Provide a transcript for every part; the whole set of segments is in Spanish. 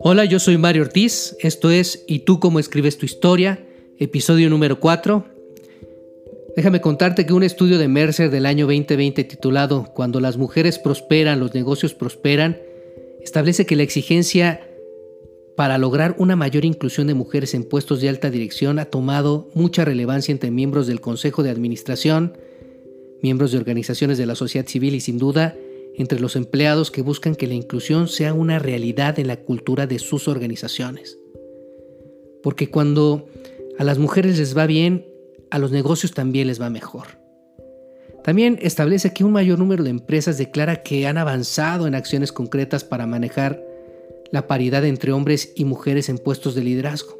Hola, yo soy Mario Ortiz, esto es ¿Y tú cómo escribes tu historia? Episodio número 4. Déjame contarte que un estudio de Mercer del año 2020 titulado Cuando las mujeres prosperan, los negocios prosperan, establece que la exigencia para lograr una mayor inclusión de mujeres en puestos de alta dirección ha tomado mucha relevancia entre miembros del Consejo de Administración, miembros de organizaciones de la sociedad civil y sin duda entre los empleados que buscan que la inclusión sea una realidad en la cultura de sus organizaciones. Porque cuando a las mujeres les va bien, a los negocios también les va mejor. También establece que un mayor número de empresas declara que han avanzado en acciones concretas para manejar la paridad entre hombres y mujeres en puestos de liderazgo.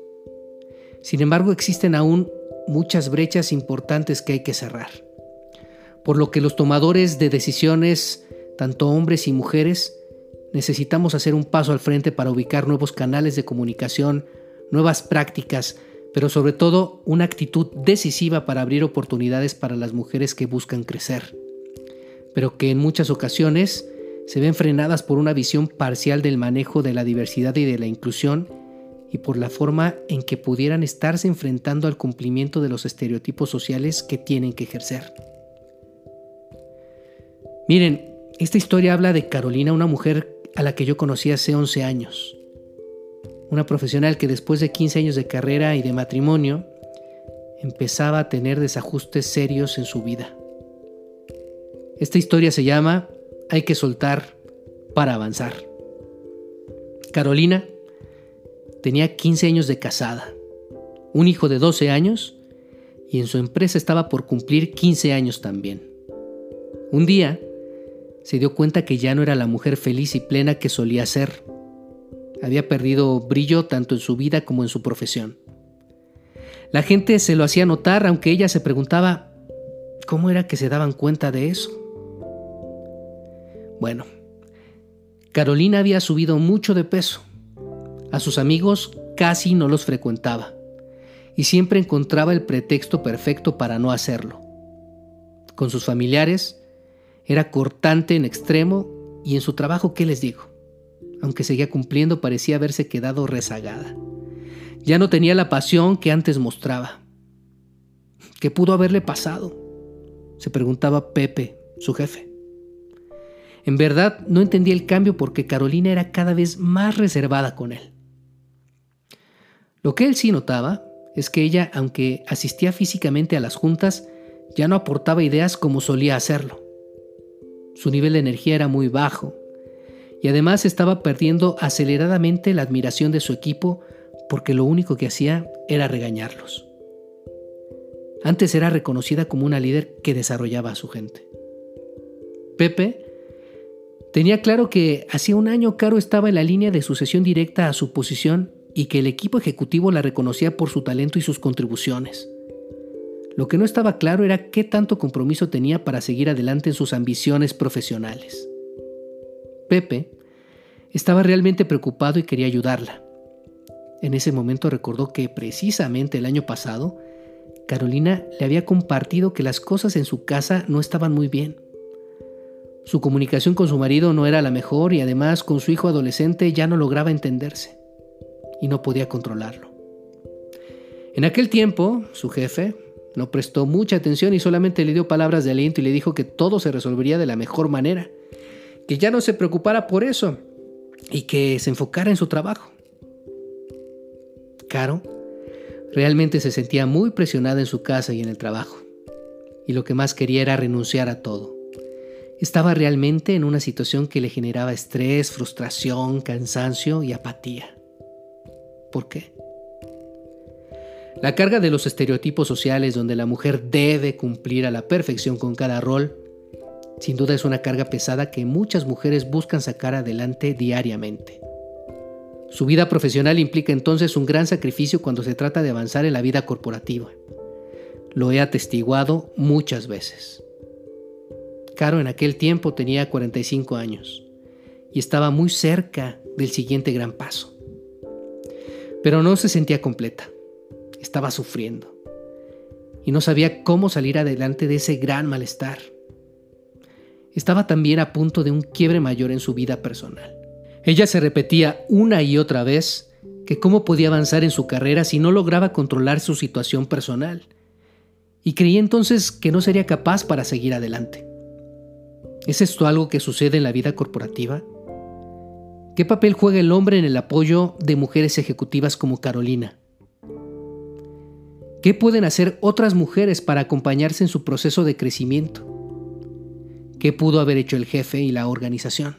Sin embargo, existen aún muchas brechas importantes que hay que cerrar, por lo que los tomadores de decisiones tanto hombres y mujeres, necesitamos hacer un paso al frente para ubicar nuevos canales de comunicación, nuevas prácticas, pero sobre todo una actitud decisiva para abrir oportunidades para las mujeres que buscan crecer, pero que en muchas ocasiones se ven frenadas por una visión parcial del manejo de la diversidad y de la inclusión y por la forma en que pudieran estarse enfrentando al cumplimiento de los estereotipos sociales que tienen que ejercer. Miren, esta historia habla de Carolina, una mujer a la que yo conocí hace 11 años. Una profesional que después de 15 años de carrera y de matrimonio empezaba a tener desajustes serios en su vida. Esta historia se llama Hay que soltar para avanzar. Carolina tenía 15 años de casada, un hijo de 12 años y en su empresa estaba por cumplir 15 años también. Un día, se dio cuenta que ya no era la mujer feliz y plena que solía ser. Había perdido brillo tanto en su vida como en su profesión. La gente se lo hacía notar, aunque ella se preguntaba cómo era que se daban cuenta de eso. Bueno, Carolina había subido mucho de peso. A sus amigos casi no los frecuentaba y siempre encontraba el pretexto perfecto para no hacerlo. Con sus familiares era cortante en extremo y en su trabajo, ¿qué les digo? Aunque seguía cumpliendo, parecía haberse quedado rezagada. Ya no tenía la pasión que antes mostraba. ¿Qué pudo haberle pasado? Se preguntaba Pepe, su jefe. En verdad no entendía el cambio porque Carolina era cada vez más reservada con él. Lo que él sí notaba es que ella, aunque asistía físicamente a las juntas, ya no aportaba ideas como solía hacerlo. Su nivel de energía era muy bajo y además estaba perdiendo aceleradamente la admiración de su equipo porque lo único que hacía era regañarlos. Antes era reconocida como una líder que desarrollaba a su gente. Pepe tenía claro que hacía un año Caro estaba en la línea de sucesión directa a su posición y que el equipo ejecutivo la reconocía por su talento y sus contribuciones. Lo que no estaba claro era qué tanto compromiso tenía para seguir adelante en sus ambiciones profesionales. Pepe estaba realmente preocupado y quería ayudarla. En ese momento recordó que precisamente el año pasado, Carolina le había compartido que las cosas en su casa no estaban muy bien. Su comunicación con su marido no era la mejor y además con su hijo adolescente ya no lograba entenderse y no podía controlarlo. En aquel tiempo, su jefe, no prestó mucha atención y solamente le dio palabras de aliento y le dijo que todo se resolvería de la mejor manera, que ya no se preocupara por eso y que se enfocara en su trabajo. Caro realmente se sentía muy presionada en su casa y en el trabajo, y lo que más quería era renunciar a todo. Estaba realmente en una situación que le generaba estrés, frustración, cansancio y apatía. ¿Por qué? La carga de los estereotipos sociales donde la mujer debe cumplir a la perfección con cada rol, sin duda es una carga pesada que muchas mujeres buscan sacar adelante diariamente. Su vida profesional implica entonces un gran sacrificio cuando se trata de avanzar en la vida corporativa. Lo he atestiguado muchas veces. Caro en aquel tiempo tenía 45 años y estaba muy cerca del siguiente gran paso. Pero no se sentía completa estaba sufriendo y no sabía cómo salir adelante de ese gran malestar. estaba también a punto de un quiebre mayor en su vida personal. Ella se repetía una y otra vez que cómo podía avanzar en su carrera si no lograba controlar su situación personal, y creía entonces que no sería capaz para seguir adelante. ¿Es esto algo que sucede en la vida corporativa? ¿Qué papel juega el hombre en el apoyo de mujeres ejecutivas como Carolina? ¿Qué pueden hacer otras mujeres para acompañarse en su proceso de crecimiento? ¿Qué pudo haber hecho el jefe y la organización?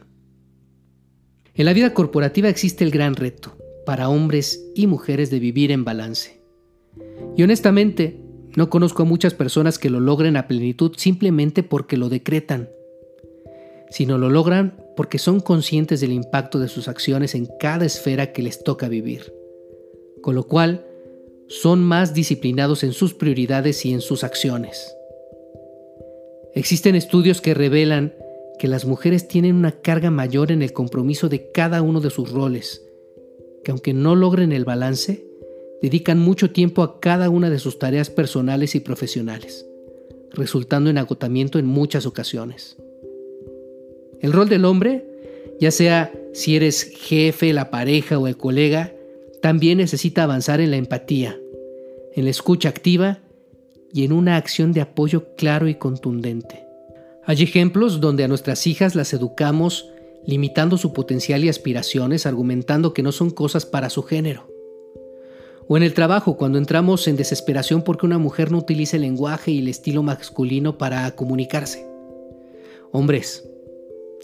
En la vida corporativa existe el gran reto para hombres y mujeres de vivir en balance. Y honestamente, no conozco a muchas personas que lo logren a plenitud simplemente porque lo decretan sino lo logran porque son conscientes del impacto de sus acciones en cada esfera que les toca vivir, con lo cual son más disciplinados en sus prioridades y en sus acciones. Existen estudios que revelan que las mujeres tienen una carga mayor en el compromiso de cada uno de sus roles, que aunque no logren el balance, dedican mucho tiempo a cada una de sus tareas personales y profesionales, resultando en agotamiento en muchas ocasiones. El rol del hombre, ya sea si eres jefe, la pareja o el colega, también necesita avanzar en la empatía, en la escucha activa y en una acción de apoyo claro y contundente. Hay ejemplos donde a nuestras hijas las educamos limitando su potencial y aspiraciones, argumentando que no son cosas para su género. O en el trabajo, cuando entramos en desesperación porque una mujer no utiliza el lenguaje y el estilo masculino para comunicarse. Hombres,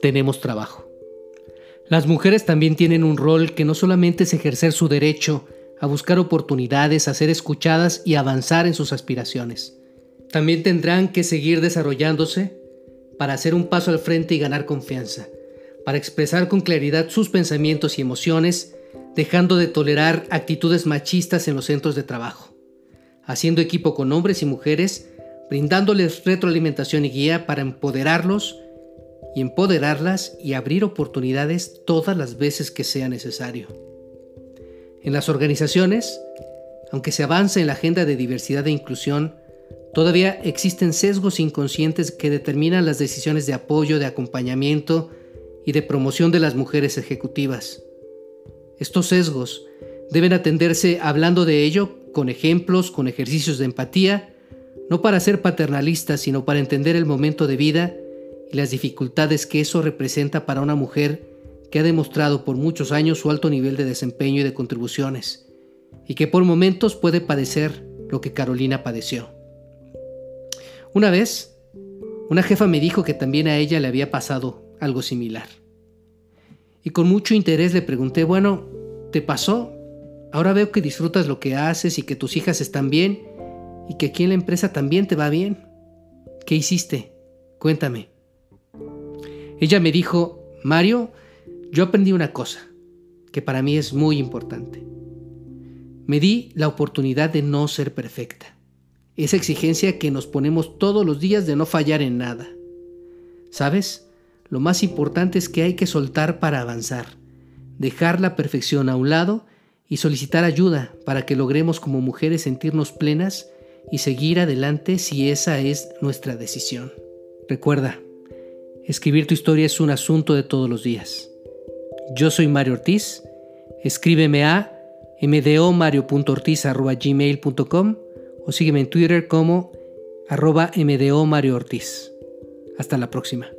tenemos trabajo. Las mujeres también tienen un rol que no solamente es ejercer su derecho a buscar oportunidades, a ser escuchadas y avanzar en sus aspiraciones. También tendrán que seguir desarrollándose para hacer un paso al frente y ganar confianza, para expresar con claridad sus pensamientos y emociones, dejando de tolerar actitudes machistas en los centros de trabajo, haciendo equipo con hombres y mujeres, brindándoles retroalimentación y guía para empoderarlos y empoderarlas y abrir oportunidades todas las veces que sea necesario. En las organizaciones, aunque se avance en la agenda de diversidad e inclusión, todavía existen sesgos inconscientes que determinan las decisiones de apoyo, de acompañamiento y de promoción de las mujeres ejecutivas. Estos sesgos deben atenderse hablando de ello con ejemplos, con ejercicios de empatía, no para ser paternalistas, sino para entender el momento de vida y las dificultades que eso representa para una mujer que ha demostrado por muchos años su alto nivel de desempeño y de contribuciones, y que por momentos puede padecer lo que Carolina padeció. Una vez, una jefa me dijo que también a ella le había pasado algo similar. Y con mucho interés le pregunté, bueno, ¿te pasó? Ahora veo que disfrutas lo que haces y que tus hijas están bien y que aquí en la empresa también te va bien. ¿Qué hiciste? Cuéntame. Ella me dijo, Mario, yo aprendí una cosa que para mí es muy importante. Me di la oportunidad de no ser perfecta. Esa exigencia que nos ponemos todos los días de no fallar en nada. ¿Sabes? Lo más importante es que hay que soltar para avanzar, dejar la perfección a un lado y solicitar ayuda para que logremos como mujeres sentirnos plenas y seguir adelante si esa es nuestra decisión. Recuerda, Escribir tu historia es un asunto de todos los días. Yo soy Mario Ortiz. Escríbeme a mdomario.ortiz.gmail.com o sígueme en Twitter como arroba mdomarioortiz. Hasta la próxima.